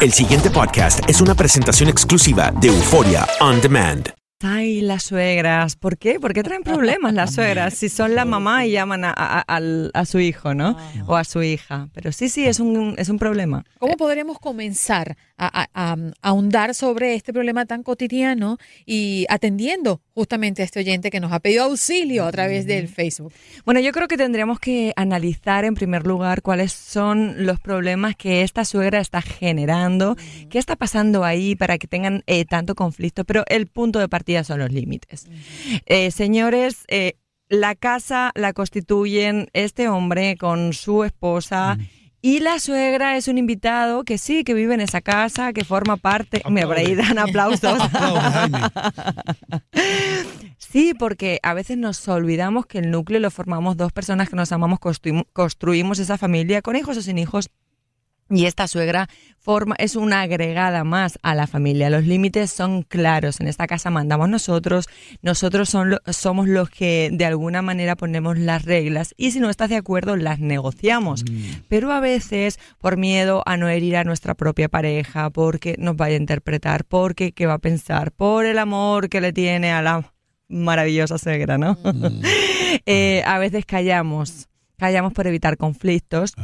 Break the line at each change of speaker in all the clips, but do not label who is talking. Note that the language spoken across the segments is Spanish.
El siguiente podcast es una presentación exclusiva de Euforia On Demand.
Ay, las suegras. ¿Por qué? ¿Por qué traen problemas las suegras? Si son la mamá y llaman a, a- al- a su hijo, ¿no? O a su hija. Pero sí, sí, es un, es un problema.
¿Cómo podríamos comenzar a, a- a- a ahondar sobre este problema tan cotidiano y atendiendo justamente a este oyente que nos ha pedido auxilio a través del Facebook?
Bueno, yo creo que tendríamos que analizar en primer lugar cuáles son los problemas que esta suegra está generando, qué está pasando ahí para que tengan eh, tanto conflicto, pero el punto de partida son los límites. Eh, señores, eh, la casa la constituyen este hombre con su esposa. Y la suegra es un invitado que sí, que vive en esa casa, que forma parte. Me por ahí dan aplausos.
Aplaude.
Sí, porque a veces nos olvidamos que el núcleo lo formamos dos personas que nos amamos, construim- construimos esa familia con hijos o sin hijos. Y esta suegra forma, es una agregada más a la familia. Los límites son claros. En esta casa mandamos nosotros. Nosotros son lo- somos los que de alguna manera ponemos las reglas. Y si no estás de acuerdo, las negociamos. Pero a veces, por miedo a no herir a nuestra propia pareja, porque nos vaya a interpretar, porque qué va a pensar, por el amor que le tiene a la maravillosa suegra, ¿no? Eh, a veces callamos. Callamos por evitar conflictos.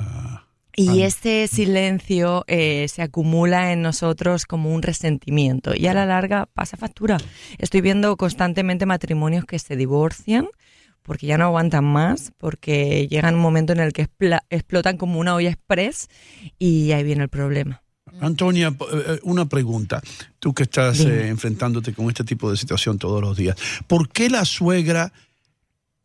Y ese silencio eh, se acumula en nosotros como un resentimiento y a la larga pasa factura. Estoy viendo constantemente matrimonios que se divorcian porque ya no aguantan más, porque llega un momento en el que explotan como una olla express y ahí viene el problema.
Antonia, p- eh, una pregunta. Tú que estás eh, enfrentándote con este tipo de situación todos los días, ¿por qué la suegra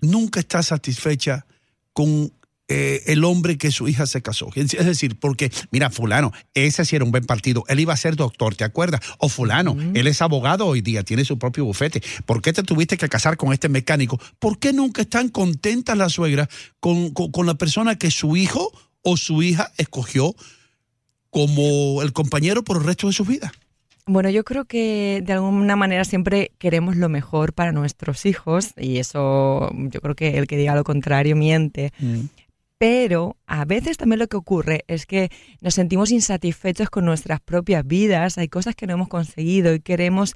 nunca está satisfecha con eh, el hombre que su hija se casó? Es decir, porque, mira, fulano, ese sí era un buen partido, él iba a ser doctor, ¿te acuerdas? O fulano, él es abogado hoy día, tiene su propio bufete. ¿Por qué te tuviste que casar con este mecánico? ¿Por qué nunca están contentas las suegras con, con- con la persona que su hijo o su hija escogió como el compañero por el resto de su vida?
Bueno, yo creo que de alguna manera siempre queremos lo mejor para nuestros hijos y eso yo creo que el que diga lo contrario miente. Pero a veces también lo que ocurre es que nos sentimos insatisfechos con nuestras propias vidas, hay cosas que no hemos conseguido y queremos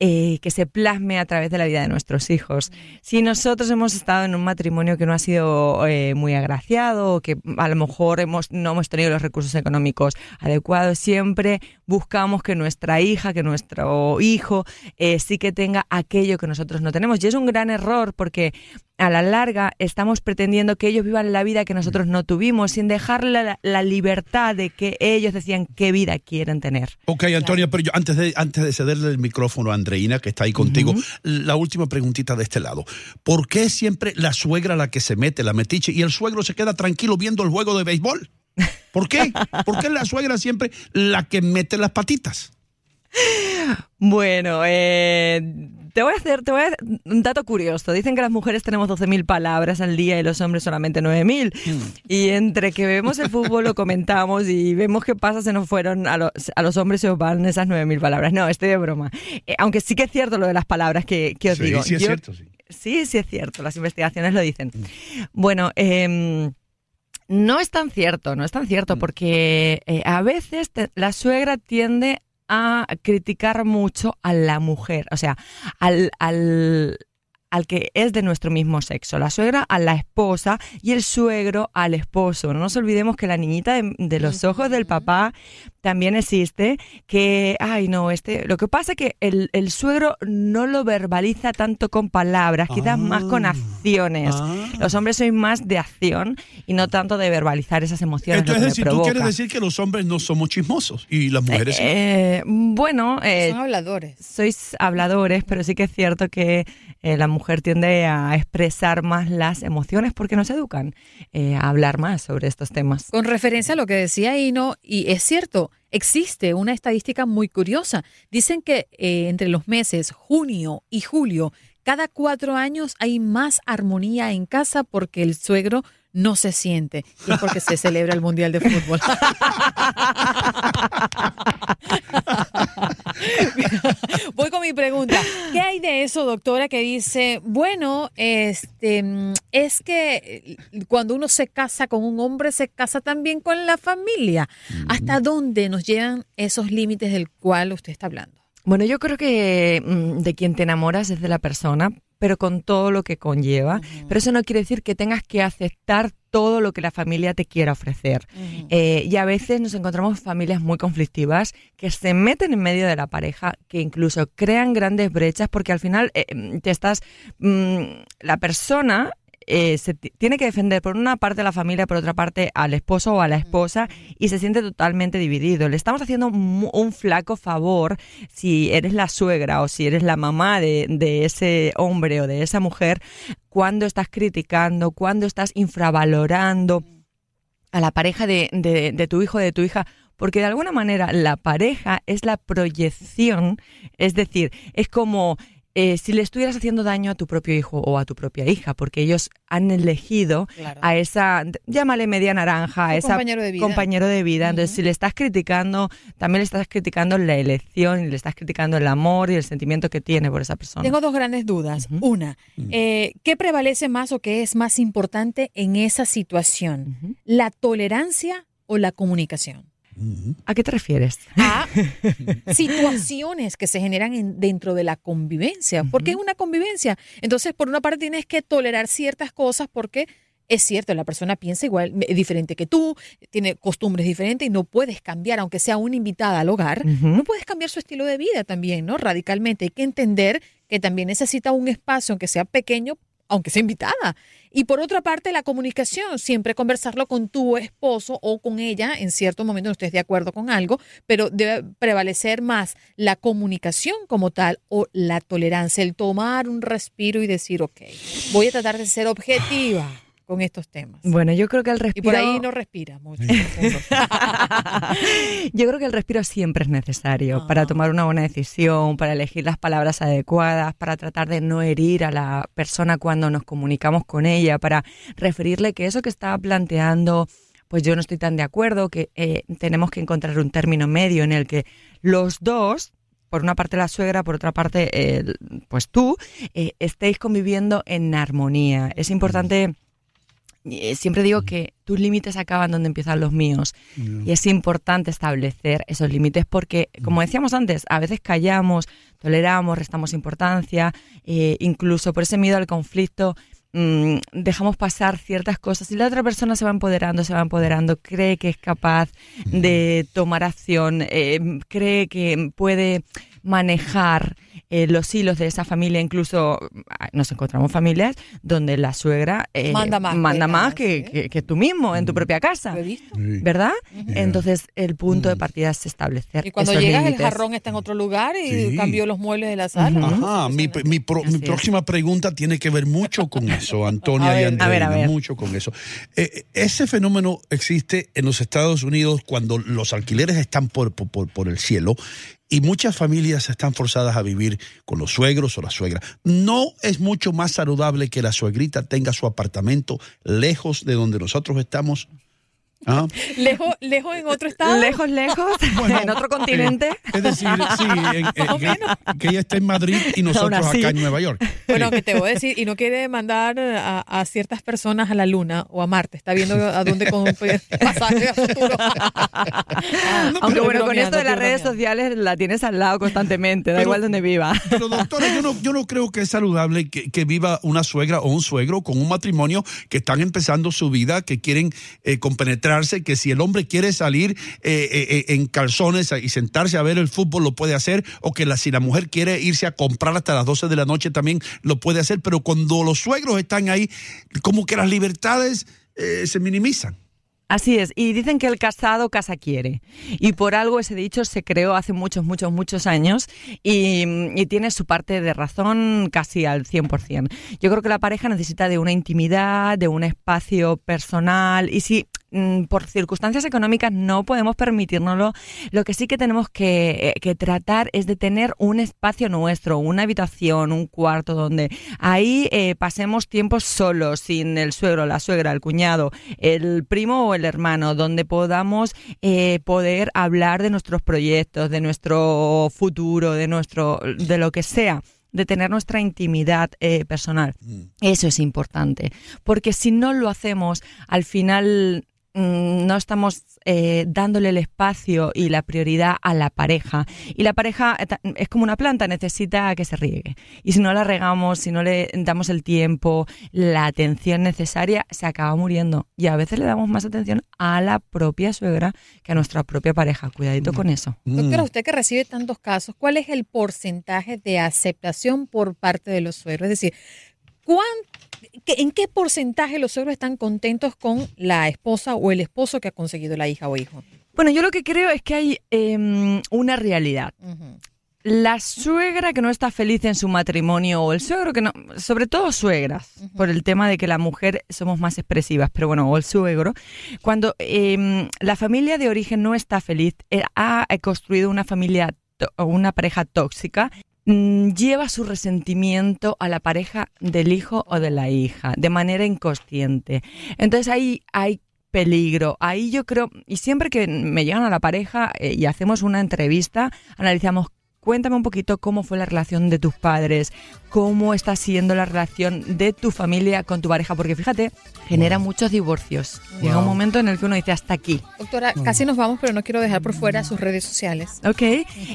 eh, que se plasme a través de la vida de nuestros hijos. Si nosotros hemos estado en un matrimonio que no ha sido eh, muy agraciado, o que a lo mejor hemos, no hemos tenido los recursos económicos adecuados, siempre buscamos que nuestra hija, que nuestro hijo eh, sí que tenga aquello que nosotros no tenemos. Y es un gran error porque a la larga estamos pretendiendo que ellos vivan la vida que nosotros no tuvimos, sin dejarle la, la libertad de que ellos decían qué vida quieren tener.
Ok, Antonia, pero yo antes de, antes de cederle el micrófono a Andreina, que está ahí contigo, la última preguntita de este lado. ¿Por qué siempre la suegra la que se mete, la metiche, y el suegro se queda tranquilo viendo el juego de béisbol? ¿Por qué? ¿Por qué la suegra siempre la que mete las patitas?
Bueno, eh, te voy a hacer te voy a, un dato curioso. Dicen que las mujeres tenemos 12.000 palabras al día y los hombres solamente 9.000. Y entre que vemos el fútbol, lo comentamos y vemos qué pasa, se nos fueron, a los, a los hombres se os van esas 9.000 palabras. No, estoy de broma. Eh, aunque sí que es cierto lo de las palabras que, que os
Sí,
digo.
sí es
Yo-
cierto, sí.
Sí, sí es cierto, las investigaciones lo dicen. Bueno, em, no es tan cierto, no es tan cierto, porque eh, a veces te- la suegra tiende a criticar mucho a la mujer, o sea, al, al, al que es de nuestro mismo sexo, la suegra a la esposa y el suegro al esposo. No nos olvidemos que la niñita de, de los ojos del papá también existe, que, ay no, este, lo que pasa es que el, el suegro no lo verbaliza tanto con palabras, quizás más con
Ah.
acciones.
Ah.
Los hombres sois más de acción y no tanto de verbalizar esas emociones. lo
Entonces, decir, tú
provoca.
quieres decir que los hombres no somos chismosos y las mujeres sí.
Eh, bueno, eh,
Son habladores.
sois habladores, pero sí que es cierto que eh, la mujer tiende a expresar más las emociones porque nos educan eh, a hablar más sobre estos temas.
Con referencia a lo que decía Ino, y es cierto, existe una estadística muy curiosa. Dicen que eh, entre los meses junio y julio, cada cuatro años hay más armonía en casa porque el suegro no se siente. Y es porque se celebra el Mundial de Fútbol. Voy con mi pregunta. ¿Qué hay de eso, doctora? que dice, bueno, este, es que eh, cuando uno se casa con un hombre, se casa también con la familia. ¿Hasta dónde nos llevan esos límites del cual usted está hablando?
Bueno, yo creo que mm, de quien te enamoras es de la persona, pero con todo lo que conlleva. Pero eso no quiere decir que tengas que aceptar todo lo que la familia te quiera ofrecer. Eh, y a veces nos encontramos familias muy conflictivas que se meten en medio de la pareja, que incluso crean grandes brechas, porque al final eh, te estás. mm, la persona eh, se ti- tiene que defender por una parte a la familia, por otra parte al esposo o a la esposa y se siente totalmente dividido. Le estamos haciendo un flaco favor si eres la suegra o si eres la mamá de, de ese hombre o de esa mujer cuando estás criticando, cuando estás infravalorando a la pareja de, de- de tu hijo o de tu hija, porque de alguna manera la pareja es la proyección, es decir, es como eh, si le estuvieras haciendo daño a tu propio hijo o a tu propia hija, porque ellos han elegido
Claro.
a esa, llámale media naranja, a esa
compañero de vida.
compañero de vida. Entonces, si le estás criticando, también le estás criticando la elección y le estás criticando el amor y el sentimiento que tiene por esa persona.
Tengo dos grandes dudas. Una, eh, ¿qué prevalece más o qué es más importante en esa situación? ¿La tolerancia o la comunicación?
¿A qué te refieres?
a situaciones que se generan en- dentro de la convivencia, porque es una convivencia. Entonces, por una parte tienes que tolerar ciertas cosas porque es cierto, la persona piensa igual, diferente que tú, tiene costumbres diferentes y no puedes cambiar, aunque sea una invitada al hogar, no puedes cambiar su estilo de vida también, ¿no? Radicalmente. Hay que entender que también necesita un espacio, aunque sea pequeño, aunque sea invitada. Y por otra parte, la comunicación, siempre conversarlo con tu esposo o con ella, en cierto momento no estés de acuerdo con algo, pero debe prevalecer más la comunicación como tal o la tolerancia, el tomar un respiro y decir, ok, voy a tratar de ser objetiva con estos temas.
Bueno, yo creo que el
y
respiro...
por ahí no respira mucho.
Yo creo que el respiro siempre es necesario
Ah.
para tomar una buena decisión, para elegir las palabras adecuadas, para tratar de no herir a la persona cuando nos comunicamos con ella, para referirle que eso que estaba planteando, pues yo no estoy tan de acuerdo, que eh, tenemos que encontrar un término medio en el que los dos por una parte la suegra, por otra parte, el- pues tú, eh, estéis conviviendo en armonía. Es importante, eh, siempre digo que tus límites acaban donde empiezan los míos. Y es importante establecer esos límites porque, como decíamos antes, a veces callamos, toleramos, restamos importancia, eh, incluso por ese miedo al conflicto mm, dejamos pasar ciertas cosas y la otra persona se va empoderando, se va empoderando, cree que es capaz de tomar acción, eh, cree que puede manejar eh, los hilos de esa familia, incluso ah, nos encontramos familias donde la suegra eh,
Manda más que-
manda más
ah,
que,
sí.
que- que tú mismo en tu propia casa.
Lo he visto.
¿Verdad? Entonces, el punto de partida es establecer.
Y cuando
esos
llegas, el jarrón está en otro lugar y
Sí.
cambió los muebles de la sala.
Ajá, mi, mi pro- mi
Así es.
próxima pregunta tiene que ver mucho con eso, Antonia
A
y. Andrea,
A ver, a ver.
mucho con eso. Eh, ese fenómeno existe en los Estados Unidos cuando los alquileres están por- por- por el cielo y muchas familias están forzadas a vivir con los suegros o la suegra. ¿No es mucho más saludable que la suegrita tenga su apartamento lejos de donde nosotros estamos? ¿Ah?
Lejos, lejos en otro estado.
Lejos, lejos,
Bueno,
en otro continente.
Eh, es decir, sí, en- que, ella esté en Madrid y nosotros acá en Nueva York.
Bueno, que te voy a decir, y no quiere mandar a, a ciertas personas a la luna o a Marte. Está viendo a dónde con pasaje a futuro.
Aunque bueno, con esto de las redes sociales la tienes al lado constantemente, da
Pero-
igual donde viva.
Pero doctora, yo no, yo no creo que es saludable que, que viva una suegra o un suegro con un matrimonio que están empezando su vida, que quieren eh, compenetrarse, que si el hombre quiere salir eh, eh, eh, en calzones y sentarse a ver el fútbol lo puede hacer, o que la, si la mujer quiere irse a comprar hasta las 12 de la noche también lo puede hacer, pero cuando los suegros están ahí, como que las libertades eh, se minimizan.
Así es, y dicen que el casado casa quiere. Y por algo ese dicho se creó hace muchos, muchos, muchos años y, tiene su parte de razón casi al 100%. Yo creo que la pareja necesita de una intimidad, de un espacio personal y si por circunstancias económicas no podemos permitirnoslo, lo que sí que tenemos que, eh, que tratar es de tener un espacio nuestro, una habitación, un cuarto donde ahí eh, pasemos tiempos solos, sin el suegro, la suegra, el cuñado, el primo o el hermano, donde podamos eh, poder hablar de nuestros proyectos, de nuestro futuro, de nuestro, de lo que sea. de tener nuestra intimidad eh, personal. Eso es importante, porque si no lo hacemos, al final mm, no estamos eh, dándole el espacio y la prioridad a la pareja. Y la pareja eh, es como una planta, necesita que se riegue. Y si no la regamos, si no le damos el tiempo, la atención necesaria, se acaba muriendo. Y a veces le damos más atención a la propia suegra que a nuestra propia pareja. Cuidadito con eso.
Doctora, usted que recibe tantos casos, ¿cuál es el porcentaje de aceptación por parte de los suegros? Es decir, ¿cuán- qué- ¿en qué porcentaje los suegros están contentos con la esposa o el esposo que ha conseguido la hija o hijo?
Bueno, yo lo que creo es que hay em, una realidad. La suegra que no está feliz en su matrimonio o el suegro que no, sobre todo suegras, por el tema de que la mujer somos más expresivas, pero bueno, o el suegro, cuando em, la familia de origen no está feliz, eh, ha construido una familia o una pareja tóxica, lleva su resentimiento a la pareja del hijo o de la hija de manera inconsciente. Entonces ahí hay peligro. Ahí yo creo, y siempre que me llegan a la pareja eh, y hacemos una entrevista, analizamos, cuéntame un poquito cómo fue la relación de tus padres, cómo está siendo la relación de tu familia con tu pareja, porque fíjate, genera muchos divorcios. Llega un
Wow.
momento en el que uno dice hasta aquí.
Doctora, casi nos vamos, pero no quiero dejar por fuera sus redes sociales.
Ok,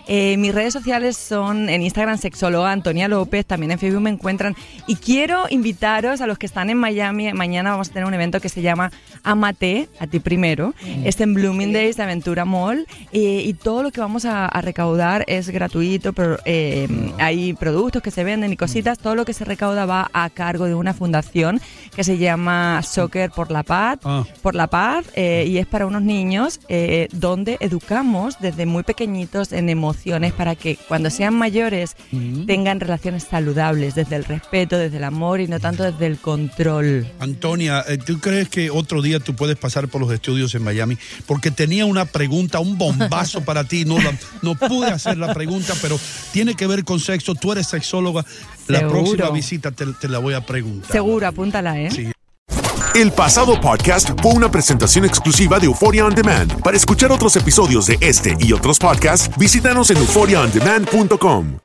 eh, mis redes sociales son en Instagram sexóloga Antonia López, también en Facebook me encuentran. Y quiero invitaros a los que están en Miami, mañana vamos a tener un evento que se llama Amate, a ti primero, es en Bloomingdale's de Aventura Mall. Eh, y todo lo que vamos a, a recaudar es gratuito, pero eh, hay productos que se venden y cositas, todo lo que se recauda va a cargo de una fundación que se llama Soccer por la Paz,
Ah.
por la paz eh, y es para unos niños eh, donde educamos desde muy pequeñitos en emociones para que cuando sean mayores tengan relaciones saludables desde el respeto, desde el amor y no tanto desde el control.
Antonia, eh, ¿tú crees que otro día tú puedes pasar por los estudios en Miami? Porque tenía una pregunta, un bombazo para ti. No, la- no pude hacer la pregunta, pero tiene que ver con sexo. Tú eres sexóloga. La
Seguro.
próxima visita te, te la voy a preguntar.
Seguro, apúntala, ¿eh?
Sí.
El pasado podcast fue una presentación exclusiva de Euphoria On Demand. Para escuchar otros episodios de este y otros podcasts, visítanos en euphoriaondemand.com.